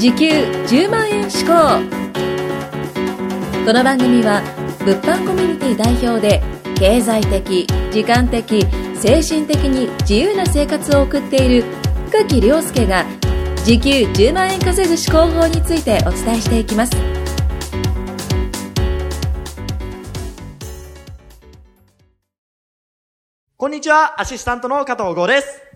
時給10万円志向この番組は物販コミュニティ代表で経済的時間的精神的に自由な生活を送っている深木亮介が時給10万円稼ぐ思考法についてお伝えしていきますこんにちは、アシスタントの加藤剛です。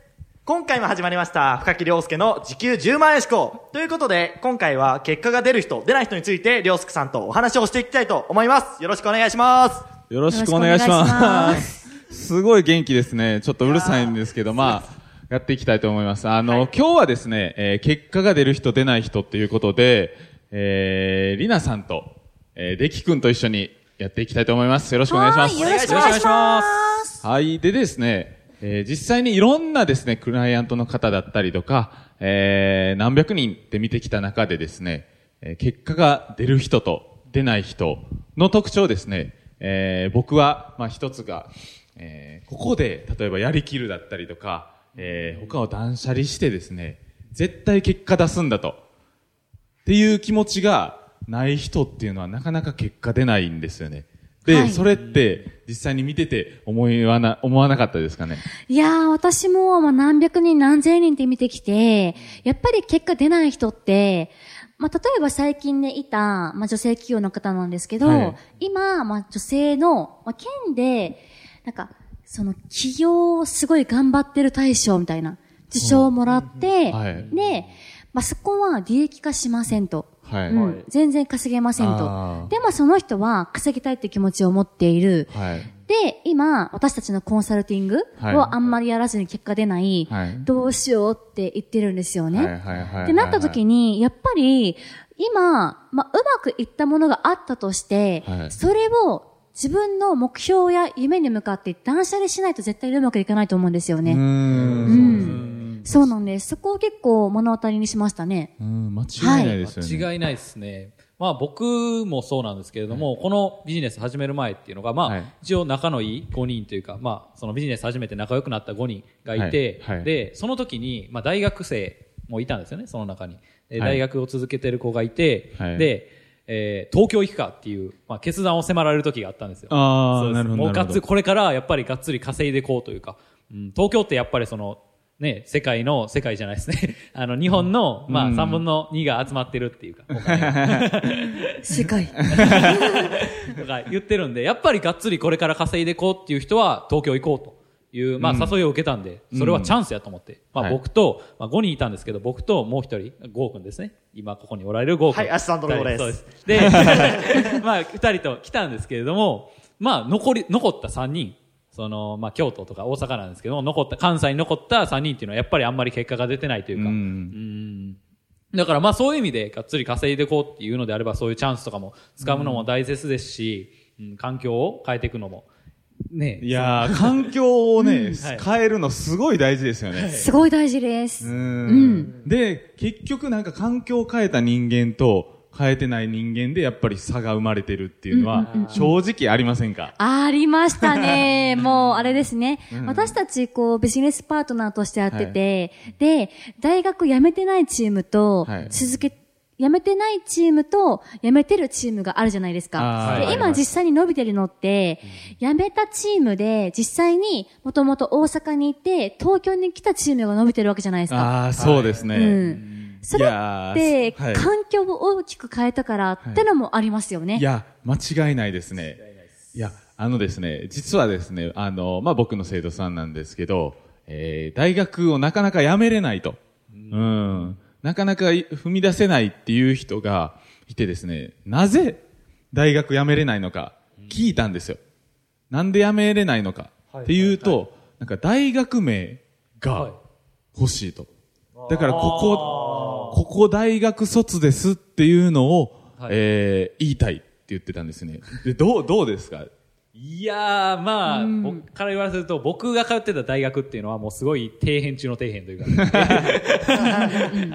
今回も始まりました、深木亮介の時給10万円志向。ということで、今回は結果が出る人、出ない人について、亮介さんとお話をしていきたいと思います。よろしくお願いします。よろしくお願いします。すごい元気ですね。ちょっとうるさいんですけど、まあ、やっていきたいと思います。あの、今日はですね、えー結果が出る人、出ない人っていうことで、えー、りなさんと、えー、できくんと一緒にやっていきたいと思います。よろしくお願いします。はいよろしくお願いします。はい。でですね、えー実際にいろんなですね、クライアントの方だったりとか、えー何百人って見てきた中でですね、え結果が出る人と出ない人の特徴ですね、えー僕は、まあ一つが、えーここで、例えばやりきるだったりとか、えー他を断捨離してですね、絶対結果出すんだと。っていう気持ちがない人っていうのはなかなか結果出ないんですよね。で、はいそれって実際に見てて思いはな、思わなかったですかね？いやー、私も、まあ、何百人何千人って見てきて、やっぱり結果出ない人って、まあ、例えば最近ね、いた、まあ、女性企業の方なんですけど、はい今、まあ、女性の、まあ、県で、なんか、その、企業をすごい頑張ってる大賞みたいな、受賞をもらって、はいで、まあ、そこは利益化しませんと。はい。うん、全然稼げませんあとー。でもその人は稼ぎたいって気持ちを持っている。はい。で、今、私たちのコンサルティングはいをあんまりやらずに結果出ない、はいどうしようって言ってるんですよね。ってなった時に、やっぱり、今、まあ、うまくいったものがあったとして、はいそれを自分の目標や夢に向かって断捨離しないと絶対うまくいかないと思うんですよ。ね。うんん。そうなんです。そこを結構目の当たりにしましたね。うん、間違いないですよね。間違いないですね。まあ僕もそうなんですけれども、このビジネス始める前っていうのが、まあ、はい一応仲のいい5人というか、まあそのビジネス始めて仲良くなった5人がいて、はいはいで、その時に、まあ大学生もいたんですよね、その中に。ではい大学を続けてる子がいて、はいで、えー東京行くかっていう、まあ決断を迫られる時があったんですよ。あーそうですなるほどもうがっつり、なるほどこれからやっぱりがっつり稼いでいこうというか、うん、東京ってやっぱりその、ね、世界の、世界じゃないですね。あの、日本の、まあ、うん3分の2が集まってるっていうか、世界。とか言ってるんで、やっぱりがっつりこれから稼いでいこうっていう人は東京行こうという、まあ、誘いを受けたんで、それはチャンスやと思って、まあ、はい僕と、まあ、5人いたんですけど、僕ともう一人、ゴー君ですね。今ここにおられるゴー君。はいアシスタントのゴーですそうです。で、まあ、二人と来たんですけれども、まあ、残り、残った3人。その、まあ、京都とか大阪なんですけども、残った、関西に残った3人っていうのはやっぱりあんまり結果が出てないというか、うん。うん。だからまあそういう意味でがっつり稼いでいこうっていうのであればそういうチャンスとかも掴むのも大切ですし、うん環境を変えていくのも、ね。いやー、環境をね、はい。変えるのすごい大事ですよね。すごい大事です。うん。で、結局なんか環境を変えた人間と変えてない人間でやっぱり差が生まれてるっていうのは正直ありませんか？ありましたね。もう、あれですね。私たち、こう、ビジネスパートナーとしてやってて、で、大学辞めてないチームとはい、続け、辞めてないチームと、辞めてるチームがあるじゃないですか。で今実際に伸びてるのって、辞めたチームで、実際にもともと大阪にいて、東京に来たチームが伸びてるわけじゃないですか。ああ、そうですね。うん。それって、環境を大きく変えたからってのもありますよね。いや、間違いないですね。いや、あのですね、実はですね、あの、まあ、僕の生徒さんなんですけど、えー、大学をなかなか辞めれないと。うん。なかなか踏み出せないっていう人がいてですね、なぜ大学辞めれないのか聞いたんですよ。なんで辞めれないのかっていうと、なんか大学名が欲しいと。だからここ、ここ大学卒ですっていうのを、はいえー言いたいって言ってたんですね。で、どう、どうですか？いやー、まあ、僕から言わせると、僕が通ってた大学っていうのはもうすごい底辺中の底辺というか、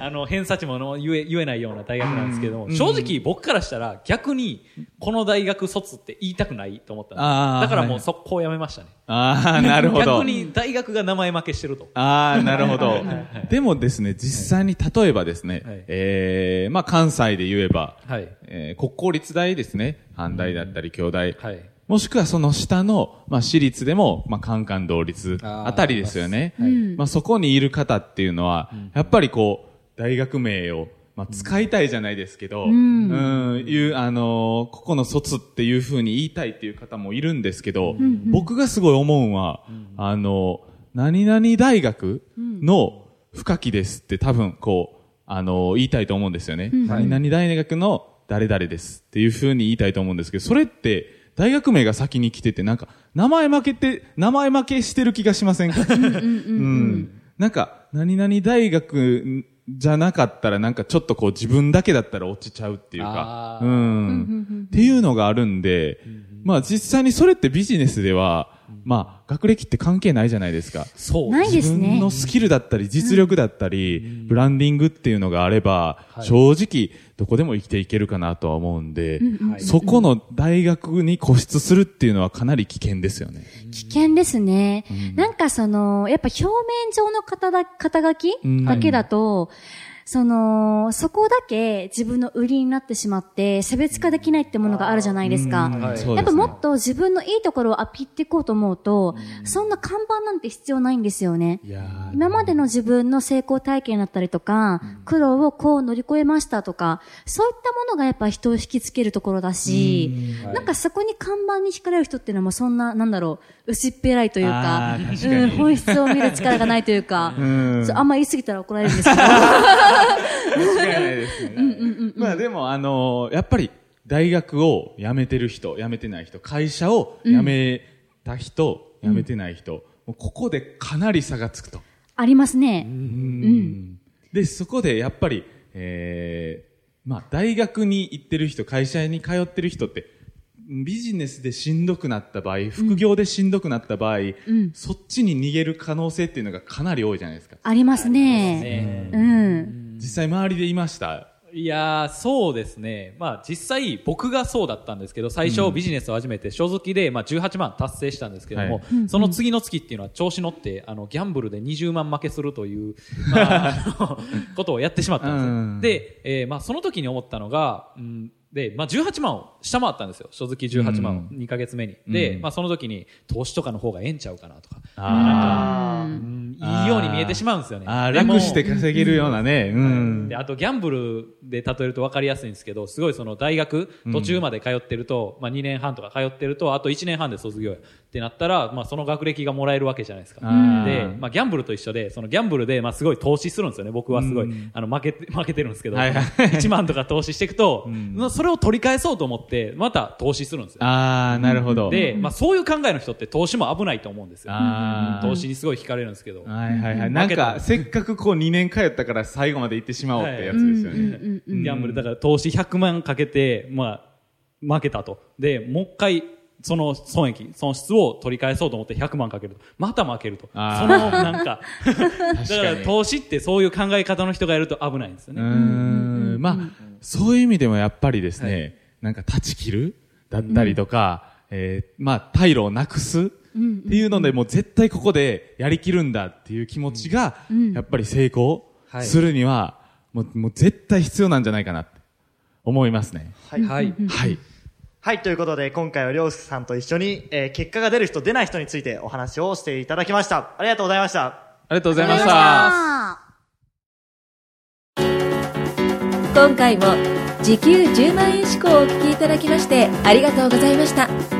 あの、偏差値もの言え、言えないような大学なんですけども、正直僕からしたら逆に、この大学卒って言いたくないと思ったんでだからもうはい速攻やめましたね。ああ、なるほど。逆に大学が名前負けしてると。ああ、なるほど。でもですね、実際に例えばですね、はいえー、まあ関西で言えば、はい。えー国公立大ですね、阪大だったり京大、はい。もしくはその下の、まあ私立でも、まあカンカン同立あーあたりですよね。はいまあそこにいる方っていうのは、やっぱりこう、大学名を、まあ使いたいじゃないですけど、うん、いう、あのーここの卒っていう風に言いたいっていう方もいるんですけど、僕がすごい思うのは、あの何々大学の深きですって多分こう、あの言いたいと思うんですよね。何々大学の誰々ですっていう風に言いたいと思うんですけど、それって、大学名が先に来てて、なんか、名前負けて、名前負けしてる気がしませんか？うん。なんか、何々大学じゃなかったら、なんかちょっとこう自分だけだったら落ちちゃうっていうか。うん。っていうのがあるんで、まあ実際にそれってビジネスでは、まあ学歴って関係ないじゃないですか。そう。ないですね自分の。スキルだったり、実力だったり、ブランディングっていうのがあれば、はい正直、どこでも生きていけるかなとは思うんで、はいそこの大学に固執するっていうのはかなり危険ですよね。危険ですね。なんかその、やっぱ表面上の肩だ肩書きうんだけだと、その、そこだけ自分の売りになってしまって、差別化できないってものがあるじゃないですか。うんはい。そうですね。やっぱもっと自分のいいところをアピっていこうと思うと、そんな看板なんて必要ないんですよね。今までの自分の成功体験だったりとか、苦労をこう乗り越えましたとか、そういったものがやっぱ人を引きつけるところだし、なんかそこに看板に惹かれる人っていうのもそんな、なんだろう、薄っぺらいというかかに。うん、本質を見る力がないというか、あんま言い過ぎたら怒られるんですけど。間違いないですね。まあでも、あのーやっぱり大学を辞めてる人、辞めてない人、会社を辞めた人、辞めてない人、もうここでかなり差がつくと。ありますね。で、そこでやっぱり、えーまあ大学に行ってる人、会社に通ってる人って、ビジネスでしんどくなった場合、副業でしんどくなった場合、そっちに逃げる可能性っていうのがかなり多いじゃないですか。ありますね。ねうん。実際周りでいました？いやー、そうですね。まあ実際僕がそうだったんですけど、最初ビジネスを始めて、所属でまあ18万達成したんですけども、はいその次の月っていうのは調子乗って、あの、ギャンブルで20万負けするという、まあ、ことをやってしまったんですよ。うんで、えーまあその時に思ったのが、うんで、まあ18万を下回ったんですよ。所属18万を2ヶ月目に。で、まあその時に投資とかの方がええんちゃうかなとか、あうんいいように見えてしまうんですよね。楽して稼げるようなね。うん。で、あとギャンブルで例えると分かりやすいんですけど、すごいその大学途中まで通ってると、まあ2年半とか通ってると、あと1年半で卒業やってなったら、まあその学歴がもらえるわけじゃないですか。で、まあギャンブルと一緒で、そのギャンブルで、まあすごい投資するんですよね。僕はすごい、あの負けて、負けてるんですけど、はいはい1万とか投資していくと、それを取り返そうと思って、また投資するんですよ。あー、なるほど。で、まあそういう考えの人って投資も危ないと思うんですよ。投資にすごい惹かれるんですけど。はいはいはい。なん負けたか、せっかくこう2年通ったから最後まで行ってしまおうってやつですよね。ギャンブル、だから投資100万かけて、まあ、負けたと。で、もう一回、その損益、損失を取り返そうと思って100万かけると。また負けると。その、なんか、だ 確から投資ってそういう考え方の人がやると危ないんですよね。ん。まあ、そういう意味でもやっぱりですね、なんか断ち切るだったりとか、えーまあ、退路をなくすっていうので、もう絶対ここでやりきるんだっていう気持ちが、やっぱり成功はいするには、もう、もう絶対必要なんじゃないかなって思いますね。はい。はい。はい。はい、ということで、今回はりょうすけさんと一緒に、えー結果が出る人、出ない人についてお話をしていただきました。ありがとうございました。ありがとうございました。今回も時給10万円志向をお聞きいただきましてありがとうございました